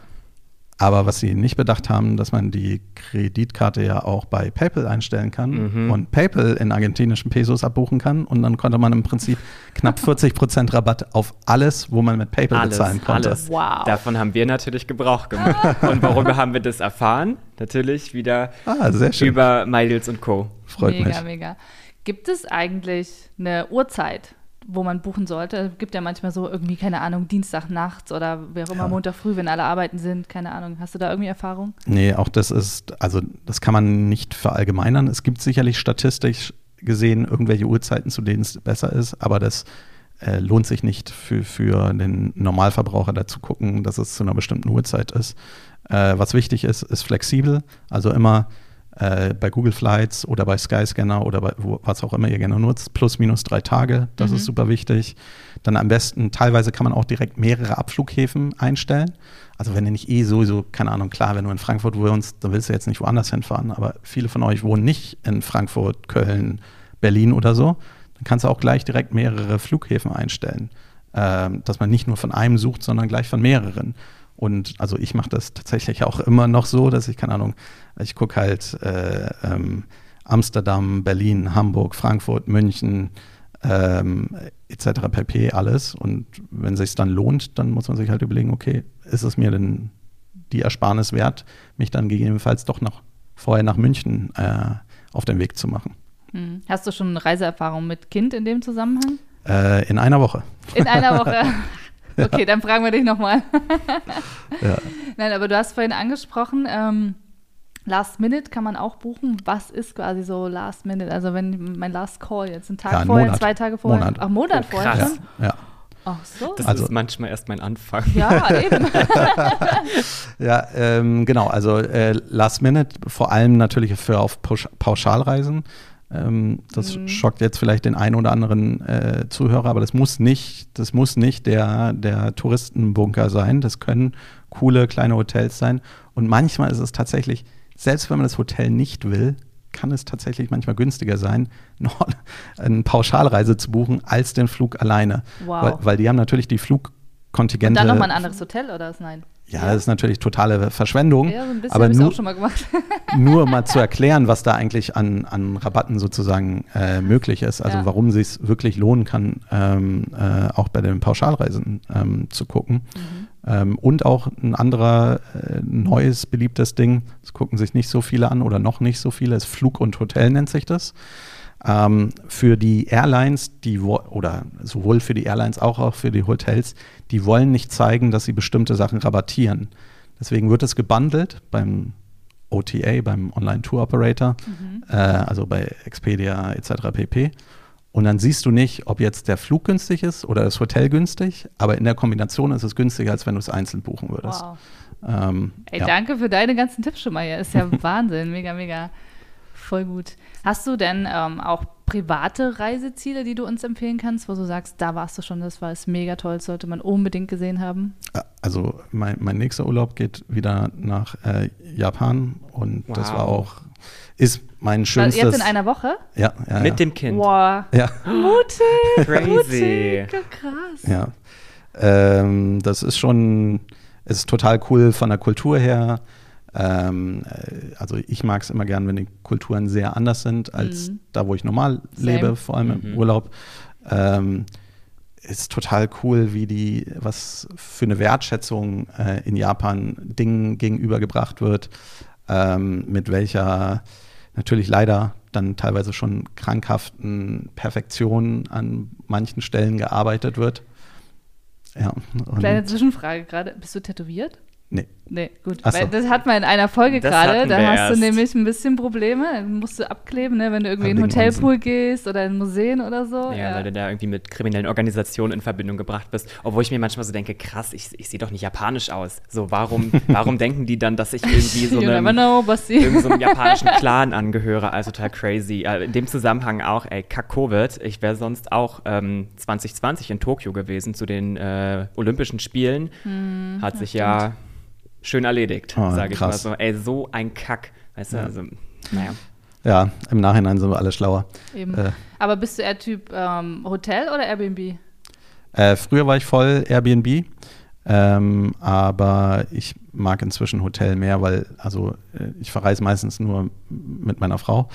Aber was sie nicht bedacht haben, dass man die Kreditkarte ja auch bei PayPal einstellen kann mhm. und PayPal in argentinischen Pesos abbuchen kann. Und dann konnte man im Prinzip knapp (laughs) 40 Prozent Rabatt auf alles, wo man mit PayPal alles, bezahlen konnte. Alles. Wow. Davon haben wir natürlich Gebrauch gemacht. (laughs) und worüber haben wir das erfahren? Natürlich wieder ah, über MyDeals und Co. Freut mega, mich. Mega, mega. Gibt es eigentlich eine Uhrzeit, wo man buchen sollte. Es gibt ja manchmal so irgendwie, keine Ahnung, Dienstag nachts oder wer auch immer ja. Montag früh, wenn alle arbeiten sind, keine Ahnung. Hast du da irgendwie Erfahrung? Nee, auch das ist, also das kann man nicht verallgemeinern. Es gibt sicherlich statistisch gesehen irgendwelche Uhrzeiten, zu denen es besser ist, aber das äh, lohnt sich nicht für, für den Normalverbraucher da zu gucken, dass es zu einer bestimmten Uhrzeit ist. Äh, was wichtig ist, ist flexibel, also immer äh, bei Google Flights oder bei Skyscanner oder bei wo, was auch immer ihr gerne nutzt, plus minus drei Tage, das mhm. ist super wichtig. Dann am besten, teilweise kann man auch direkt mehrere Abflughäfen einstellen. Also wenn ihr nicht eh sowieso, keine Ahnung, klar, wenn du in Frankfurt wohnst, dann willst du jetzt nicht woanders hinfahren, aber viele von euch wohnen nicht in Frankfurt, Köln, Berlin oder so, dann kannst du auch gleich direkt mehrere Flughäfen einstellen. Ähm, dass man nicht nur von einem sucht, sondern gleich von mehreren. Und also ich mache das tatsächlich auch immer noch so, dass ich, keine Ahnung, ich gucke halt äh, ähm, Amsterdam, Berlin, Hamburg, Frankfurt, München, ähm, etc. pp. alles. Und wenn es sich dann lohnt, dann muss man sich halt überlegen, okay, ist es mir denn die Ersparnis wert, mich dann gegebenenfalls doch noch vorher nach München äh, auf den Weg zu machen. Hm. Hast du schon Reiseerfahrung mit Kind in dem Zusammenhang? Äh, in einer Woche. In einer Woche. (laughs) Okay, dann fragen wir dich nochmal. (laughs) ja. Nein, aber du hast vorhin angesprochen, ähm, Last Minute kann man auch buchen. Was ist quasi so Last Minute? Also wenn mein Last Call jetzt einen Tag ja, vorher, Monat. zwei Tage vorher. Monat. Ach, Monat oh, vorher schon? Ja. Ach so. Das also, ist manchmal erst mein Anfang. Ja, eben. (laughs) ja, ähm, genau. Also äh, Last Minute, vor allem natürlich für auf Pauschalreisen. Ähm, das mhm. schockt jetzt vielleicht den einen oder anderen äh, Zuhörer, aber das muss nicht, das muss nicht der, der Touristenbunker sein. Das können coole kleine Hotels sein. Und manchmal ist es tatsächlich, selbst wenn man das Hotel nicht will, kann es tatsächlich manchmal günstiger sein, (laughs) noch eine Pauschalreise zu buchen, als den Flug alleine. Wow. Weil, weil die haben natürlich die Flugkontingente. Und dann nochmal ein anderes Hotel oder ist nein? Ja, das ist natürlich totale Verschwendung. Ja, so ein bisschen aber nur, auch schon mal gemacht. (laughs) nur mal zu erklären, was da eigentlich an, an Rabatten sozusagen äh, möglich ist. Also ja. warum es sich wirklich lohnen kann, ähm, äh, auch bei den Pauschalreisen ähm, zu gucken. Mhm. Ähm, und auch ein anderer äh, neues, beliebtes Ding, das gucken sich nicht so viele an oder noch nicht so viele, ist Flug und Hotel nennt sich das. Ähm, für die Airlines, die oder sowohl für die Airlines auch, auch für die Hotels, die wollen nicht zeigen, dass sie bestimmte Sachen rabattieren. Deswegen wird es gebundelt beim OTA, beim Online-Tour-Operator, mhm. äh, also bei Expedia etc. pp. Und dann siehst du nicht, ob jetzt der Flug günstig ist oder das Hotel günstig, aber in der Kombination ist es günstiger, als wenn du es einzeln buchen würdest. Wow. Ähm, Ey, ja. danke für deine ganzen Tipps schon mal hier. Ist ja (laughs) Wahnsinn, mega, mega. Voll gut. Hast du denn ähm, auch private Reiseziele, die du uns empfehlen kannst, wo du sagst, da warst du schon, das war es mega toll, das sollte man unbedingt gesehen haben? Also mein, mein nächster Urlaub geht wieder nach äh, Japan und wow. das war auch, ist mein schönstes. Jetzt in einer Woche? Ja. ja Mit ja. dem Kind. Wow. Ja. Mutig. (laughs) Crazy. Mutig. Krass. Ja. Ähm, das ist schon, ist total cool von der Kultur her. Ähm, äh, also ich mag es immer gern, wenn die Kulturen sehr anders sind als mhm. da, wo ich normal Same. lebe, vor allem mhm. im Urlaub. Ähm, ist total cool, wie die, was für eine Wertschätzung äh, in Japan Dingen gegenübergebracht wird, ähm, mit welcher natürlich leider dann teilweise schon krankhaften Perfektion an manchen Stellen gearbeitet wird. Ja, Kleine Zwischenfrage gerade. Bist du tätowiert? nee. Nee, gut. So. Weil das hat man in einer Folge gerade. Da hast du erst. nämlich ein bisschen Probleme. Dann musst du abkleben, ne, wenn du irgendwie in einen Hotelpool gehst oder in Museen oder so. Ja, weil du da irgendwie mit kriminellen Organisationen in Verbindung gebracht bist. Obwohl ich mir manchmal so denke, krass, ich, ich sehe doch nicht japanisch aus. So, warum, (laughs) warum denken die dann, dass ich irgendwie so einem, know, irgend so einem japanischen (laughs) Clan angehöre? Also total crazy. Äh, In dem Zusammenhang auch, ey, kack Covid. Ich wäre sonst auch ähm, 2020 in Tokio gewesen zu den äh, Olympischen Spielen. Hm, Hat sich ja schön erledigt, Oh, sage ich mal so. Ey, so ein Kack. Weißt du, Ja. also, naja. Ja, im Nachhinein sind wir alle schlauer. Eben. Äh, Aber bist du eher Typ ähm, Hotel oder Airbnb? Äh, früher war ich voll Airbnb, ähm, aber ich mag inzwischen Hotel mehr, weil also äh, ich verreise meistens nur mit meiner Frau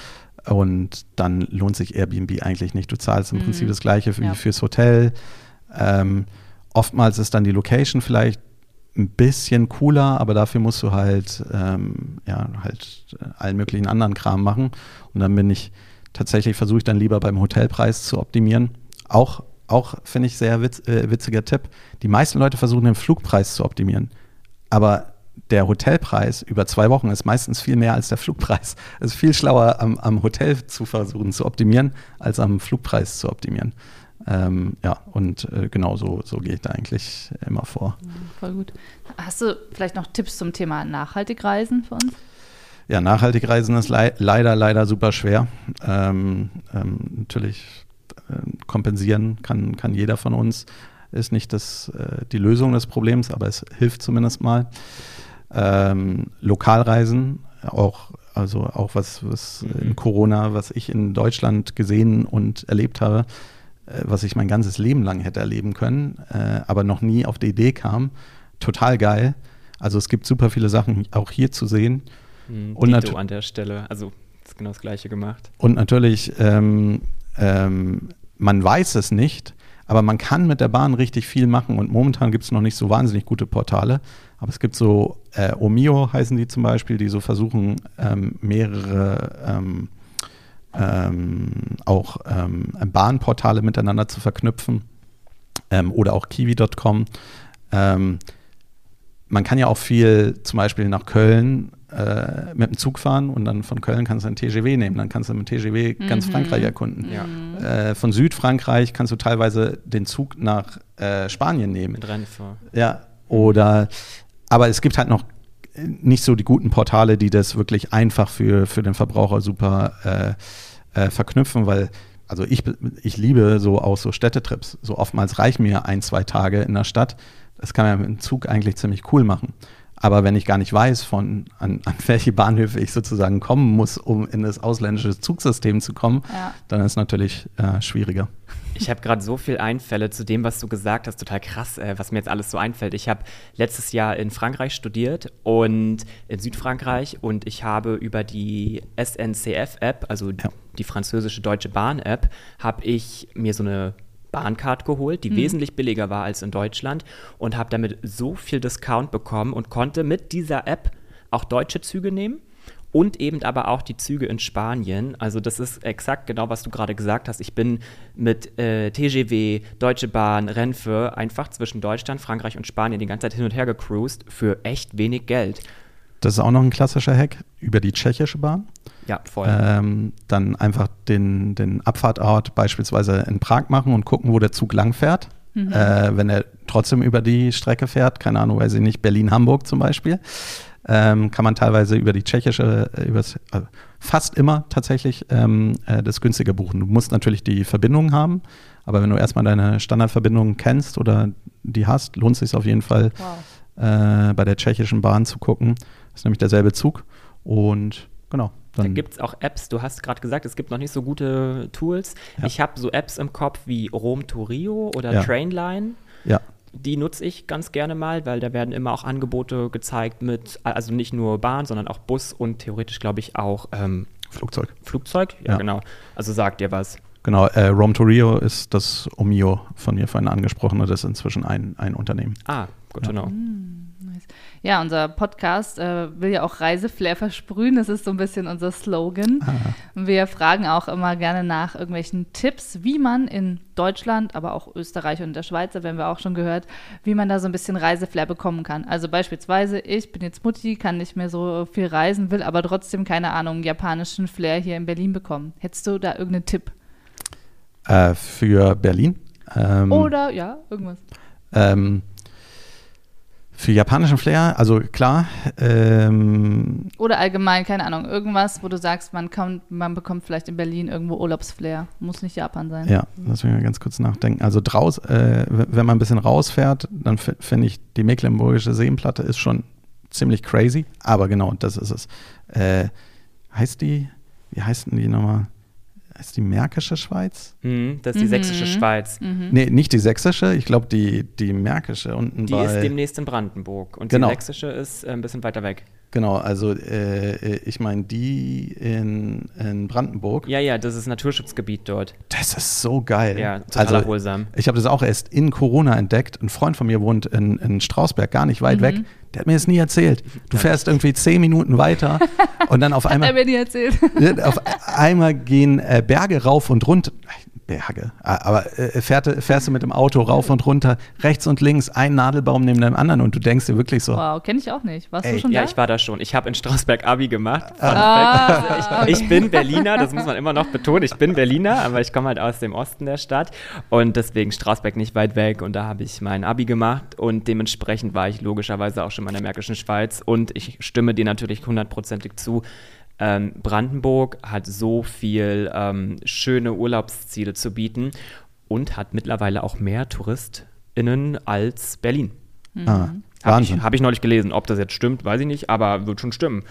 und dann lohnt sich Airbnb eigentlich nicht. Du zahlst im Mhm. Prinzip das gleiche wie Ja. fürs Hotel. Ähm, oftmals ist dann die Location vielleicht ein bisschen cooler, aber dafür musst du halt ähm, ja halt äh, allen möglichen anderen Kram machen und dann bin ich tatsächlich versuche ich dann lieber beim Hotelpreis zu optimieren. Auch auch finde ich sehr witz, äh, witziger Tipp. Die meisten Leute versuchen den Flugpreis zu optimieren, aber der Hotelpreis über zwei Wochen ist meistens viel mehr als der Flugpreis. Es ist viel schlauer, am, am Hotel zu versuchen zu optimieren, als am Flugpreis zu optimieren. Ähm, ja, und äh, genau so, so gehe ich da eigentlich immer vor. Voll gut. Hast du vielleicht noch Tipps zum Thema nachhaltig reisen für uns? Ja, nachhaltig reisen ist lei leider, leider super schwer. Ähm, ähm, natürlich äh, kompensieren kann, kann jeder von uns. Ist nicht das, äh, die Lösung des Problems, aber es hilft zumindest mal. Ähm, Lokalreisen, auch, also auch was, was in Corona, was ich in Deutschland gesehen und erlebt habe, was ich mein ganzes Leben lang hätte erleben können, äh, aber noch nie auf die Idee kam. Total geil. Also es gibt super viele Sachen auch hier zu sehen. Mhm, Und Dito an der Stelle. Also, ist genau das Gleiche gemacht. Und natürlich, ähm, ähm, man weiß es nicht, aber man kann mit der Bahn richtig viel machen und momentan gibt es noch nicht so wahnsinnig gute Portale. Aber es gibt so, äh, Omio heißen die zum Beispiel, die so versuchen, ähm, mehrere ähm, ähm, auch ähm, Bahnportale miteinander zu verknüpfen. Ähm, oder auch kiwi.com. Ähm, man kann ja auch viel zum Beispiel nach Köln äh, mit dem Zug fahren und dann von Köln kannst du ein TGW nehmen. Dann kannst du mit TGW ganz Frankreich erkunden. Ja. Äh, von Südfrankreich kannst du teilweise den Zug nach äh, Spanien nehmen. Mit Renfe. Ja, oder, aber es gibt halt noch nicht so die guten Portale, die das wirklich einfach für, für den Verbraucher super äh, äh, verknüpfen, weil, also ich, ich liebe so auch so Städtetrips. So oftmals reichen mir ein, zwei Tage in der Stadt. Das kann man mit dem Zug eigentlich ziemlich cool machen. Aber wenn ich gar nicht weiß, von an, an welche Bahnhöfe ich sozusagen kommen muss, um in das ausländische Zugsystem zu kommen, Ja. dann ist es natürlich äh, schwieriger. Ich habe gerade so viel Einfälle zu dem, was du gesagt hast. Total krass, äh, was mir jetzt alles so einfällt. Ich habe letztes Jahr in Frankreich studiert und in Südfrankreich und ich habe über die SNCF-App, also Ja. die französische Deutsche Bahn-App, habe ich mir so eine Bahncard geholt, die wesentlich billiger war als in Deutschland und habe damit so viel Discount bekommen und konnte mit dieser App auch deutsche Züge nehmen und eben aber auch die Züge in Spanien. Also das ist exakt genau, was du gerade gesagt hast. Ich bin mit äh, TGW, Deutsche Bahn, Renfe einfach zwischen Deutschland, Frankreich und Spanien die ganze Zeit hin und her gecruised für echt wenig Geld. Das ist auch noch ein klassischer Hack über die tschechische Bahn. Ja, voll. ähm, dann einfach den, den Abfahrtort beispielsweise in Prag machen und gucken, wo der Zug lang fährt. Äh, wenn er trotzdem über die Strecke fährt, keine Ahnung, weiß ich nicht, Berlin-Hamburg zum Beispiel, ähm, kann man teilweise über die tschechische, äh, übers, also fast immer tatsächlich ähm, äh, das günstiger buchen. Du musst natürlich die Verbindung haben, aber wenn du erstmal deine Standardverbindung kennst oder die hast, lohnt es sich auf jeden Fall Wow. äh, bei der tschechischen Bahn zu gucken. Das ist nämlich derselbe Zug und genau. Da Dann, gibt es auch Apps, du hast gerade gesagt, es gibt noch nicht so gute Tools. Ja. Ich habe so Apps im Kopf wie Rom to Rio oder Ja. Trainline. ja, Die nutze ich ganz gerne mal, weil da werden immer auch Angebote gezeigt mit, also nicht nur Bahn, sondern auch Bus und theoretisch, glaube ich, auch ähm, Flugzeug. Flugzeug. Ja, Ja. genau. Also sagt dir was. Genau, äh, Rome to Rio ist das Omio von mir vorhin angesprochene, das ist inzwischen ein, ein Unternehmen. Ah, good to Ja. know. Nice. Ja, unser Podcast äh, will ja auch Reiseflair versprühen. Das ist so ein bisschen unser Slogan. Und wir fragen auch immer gerne nach irgendwelchen Tipps, wie man in Deutschland, aber auch Österreich und der Schweiz, da werden wir auch schon gehört, wie man da so ein bisschen Reiseflair bekommen kann. Also beispielsweise, ich bin jetzt Mutti, kann nicht mehr so viel reisen, will aber trotzdem, keine Ahnung, japanischen Flair hier in Berlin bekommen. Hättest du da irgendeinen Tipp? Äh, für Berlin. Ähm, Oder, ja, irgendwas. ähm, für japanischen Flair, also klar, ähm, Oder allgemein, keine Ahnung, irgendwas, wo du sagst, man, kommt, man bekommt vielleicht in Berlin irgendwo Urlaubsflair. Muss nicht Japan sein. Ja, lass mich mal ganz kurz nachdenken. Also draus, äh, wenn man ein bisschen rausfährt, dann finde ich, die Mecklenburgische Seenplatte ist schon ziemlich crazy. Aber genau, das ist es. Äh, heißt die, wie heißt denn die nochmal? Heißt die Märkische Schweiz? Mhm, das ist die Mhm. sächsische Schweiz. Nee, nicht die sächsische, ich glaube die, die Märkische unten Die bei. ist demnächst in Brandenburg. Und Genau. die sächsische ist äh, ein bisschen weiter weg. genau, also äh, ich meine die in, in Brandenburg. Ja, ja, das ist Naturschutzgebiet dort. Das ist so geil. Ja, total also, erholsam. Ich habe das auch erst in Corona entdeckt. Ein Freund von mir wohnt in, in Strausberg, gar nicht Mhm. weit weg. Der hat mir das nie erzählt. Du fährst irgendwie zehn Minuten weiter und dann auf (laughs) Hat er einmal, mir nie erzählt. auf einmal gehen äh, Berge rauf und runter. Berge, Ah, aber äh, fährt, fährst du mit dem Auto rauf und runter, rechts und links, ein Nadelbaum neben dem anderen und du denkst dir wirklich so, Wow, kenne ich auch nicht. Warst Ey, du schon Ja, da? ich war da schon. Ich habe in Strausberg Abi gemacht. Fun Ah, fact. Also ich, ich bin Berliner, das muss man immer noch betonen. Ich bin Berliner, aber ich komme halt aus dem Osten der Stadt und deswegen Strausberg nicht weit weg und da habe ich mein Abi gemacht und dementsprechend war ich logischerweise auch schon mal in der Märkischen Schweiz und ich stimme dir natürlich hundertprozentig zu. Ähm, Brandenburg hat so viel ähm, schöne Urlaubsziele zu bieten und hat mittlerweile auch mehr TouristInnen als Berlin. ah, Habe ich, hab ich neulich gelesen. Ob das jetzt stimmt, weiß ich nicht, aber wird schon stimmen.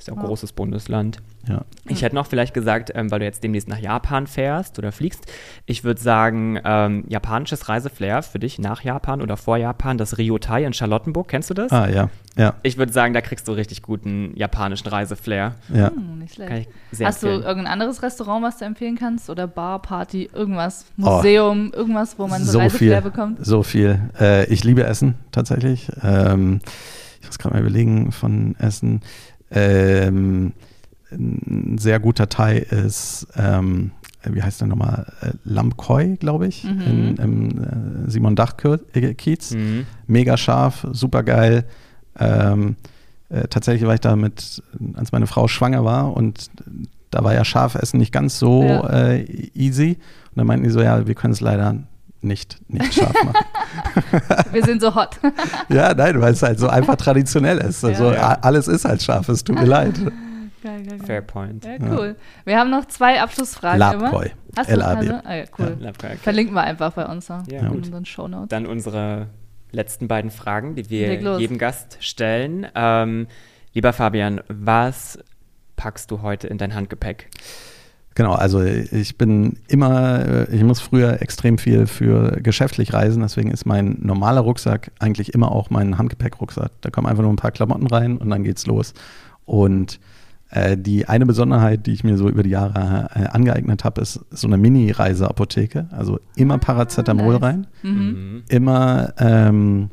Ist ja ein großes Bundesland. ja. Ich hätte noch vielleicht gesagt, ähm, weil du jetzt demnächst nach Japan fährst oder fliegst, ich würde sagen, ähm, japanisches Reiseflair für dich nach Japan oder vor Japan, das Ryotai in Charlottenburg, kennst du das? Ah, ja, ja, Ich würde sagen, da kriegst du richtig guten japanischen Reiseflair. ja. Hm, nicht schlecht. Hast du empfehlen. irgendein anderes Restaurant, was du empfehlen kannst? Oder Bar, Party, irgendwas? Oh. Museum, irgendwas, wo man so, so Reiseflair viel, bekommt? so viel. Äh, ich liebe Essen tatsächlich. Ähm, ich muss gerade mal überlegen von Essen. Ähm, ein sehr guter Thai ist, ähm, wie heißt der nochmal? Äh, Lamkoi, glaube ich, Mhm. in, im äh, Simon Dach-Kiez. Mhm. Mega scharf, super geil. Ähm, äh, tatsächlich war ich da mit, als meine Frau schwanger war und da war ja Schafessen nicht ganz so Ja. äh, easy. Und dann meinten die so, ja, wir können es leider nicht, nicht scharf machen. (laughs) Wir sind so hot. (laughs) ja, nein, weil es halt so einfach traditionell ist. Also Ja. alles ist halt scharf, es tut mir leid. geil, geil, geil. Fair point. Ja, cool. Wir haben noch zwei Abschlussfragen Labkoi. du L-A-B. also? Ah, ja, cool. Okay. Verlinken wir einfach bei uns Ja, in gut. unseren Shownotes. Dann unsere letzten beiden Fragen, die wir jedem Gast stellen. Ähm, lieber Fabian, was packst du heute in dein Handgepäck? Genau, also ich bin immer, äh, ich muss früher extrem viel für geschäftlich reisen, deswegen ist mein normaler Rucksack eigentlich immer auch mein Handgepäckrucksack. Da kommen einfach nur ein paar Klamotten rein und dann geht's los. Und äh, die eine Besonderheit, die ich mir so über die Jahre äh, angeeignet habe, ist so eine Mini-Reiseapotheke. Also immer Paracetamol nice. rein, Mhm. immer ähm,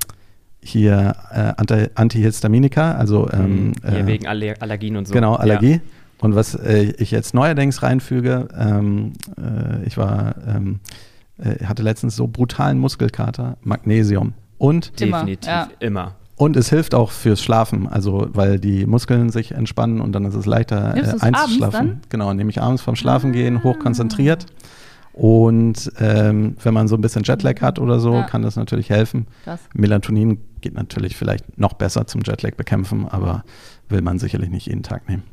hier äh, Anti Antihistaminika, also ähm, Hier äh, wegen Aller Allergien und so. Genau, Ja. Und was äh, ich jetzt neuerdings reinfüge, ähm, äh, ich war, ähm, äh, hatte letztens so brutalen Muskelkater, Magnesium. Und, Immer, Definitiv, ja. immer. und es hilft auch fürs Schlafen, also weil die Muskeln sich entspannen und dann ist es leichter äh, einzuschlafen. dann? Genau, nehme ich abends vorm Schlafen gehen, hochkonzentriert. Und ähm, wenn man so ein bisschen Jetlag hat oder so, Ja. kann das natürlich helfen. Krass. Melatonin geht natürlich vielleicht noch besser zum Jetlag bekämpfen, aber will man sicherlich nicht jeden Tag nehmen.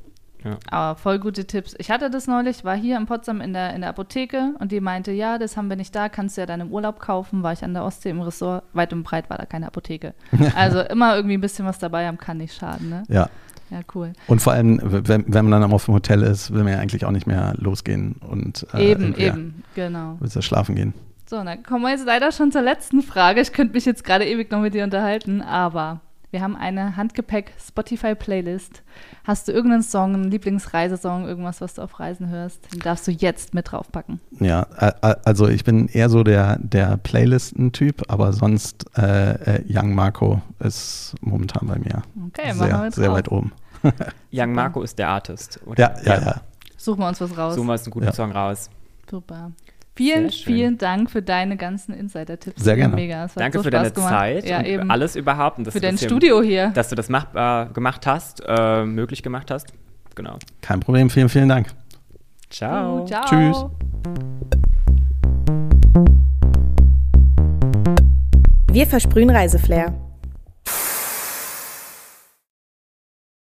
Aber voll gute Tipps. Ich hatte das neulich, war hier in Potsdam in der, in der Apotheke und die meinte, ja, das haben wir nicht da, kannst du ja dann im Urlaub kaufen. War ich an der Ostsee im Ressort, weit und breit war da keine Apotheke. (laughs) Also immer irgendwie ein bisschen was dabei haben, kann nicht schaden, ne? Ja. Ja, cool. Und vor allem, wenn, wenn man dann auf dem Hotel ist, will man ja eigentlich auch nicht mehr losgehen und äh, eben, eben, genau. willst ja schlafen gehen. So, dann kommen wir jetzt leider schon zur letzten Frage. Ich könnte mich jetzt gerade ewig noch mit dir unterhalten, aber Wir haben eine Handgepäck-Spotify-Playlist. Hast du irgendeinen Song, einen Lieblingsreisesong, irgendwas, was du auf Reisen hörst? Den darfst du jetzt mit draufpacken. Ja, also ich bin eher so der, der Playlisten-Typ, aber sonst äh, äh, Young Marco ist momentan bei mir okay, sehr, sehr weit oben. (laughs) Young Marco ist der Artist. Oder? Ja, ja, ja. Suchen wir uns was raus. Suchen wir uns einen guten ja. Song raus. Super. Vielen, vielen Dank für deine ganzen Insider-Tipps. Sehr gerne. Mega. Danke so für deine gemacht. Zeit ja, und eben. alles überhaupt. Und für dein Studio hier. Dass du das mach, äh, gemacht hast, äh, möglich gemacht hast. Genau. Kein Problem. Vielen, vielen Dank. Ciao. Uh, ciao. Tschüss. Wir versprühen Reiseflair.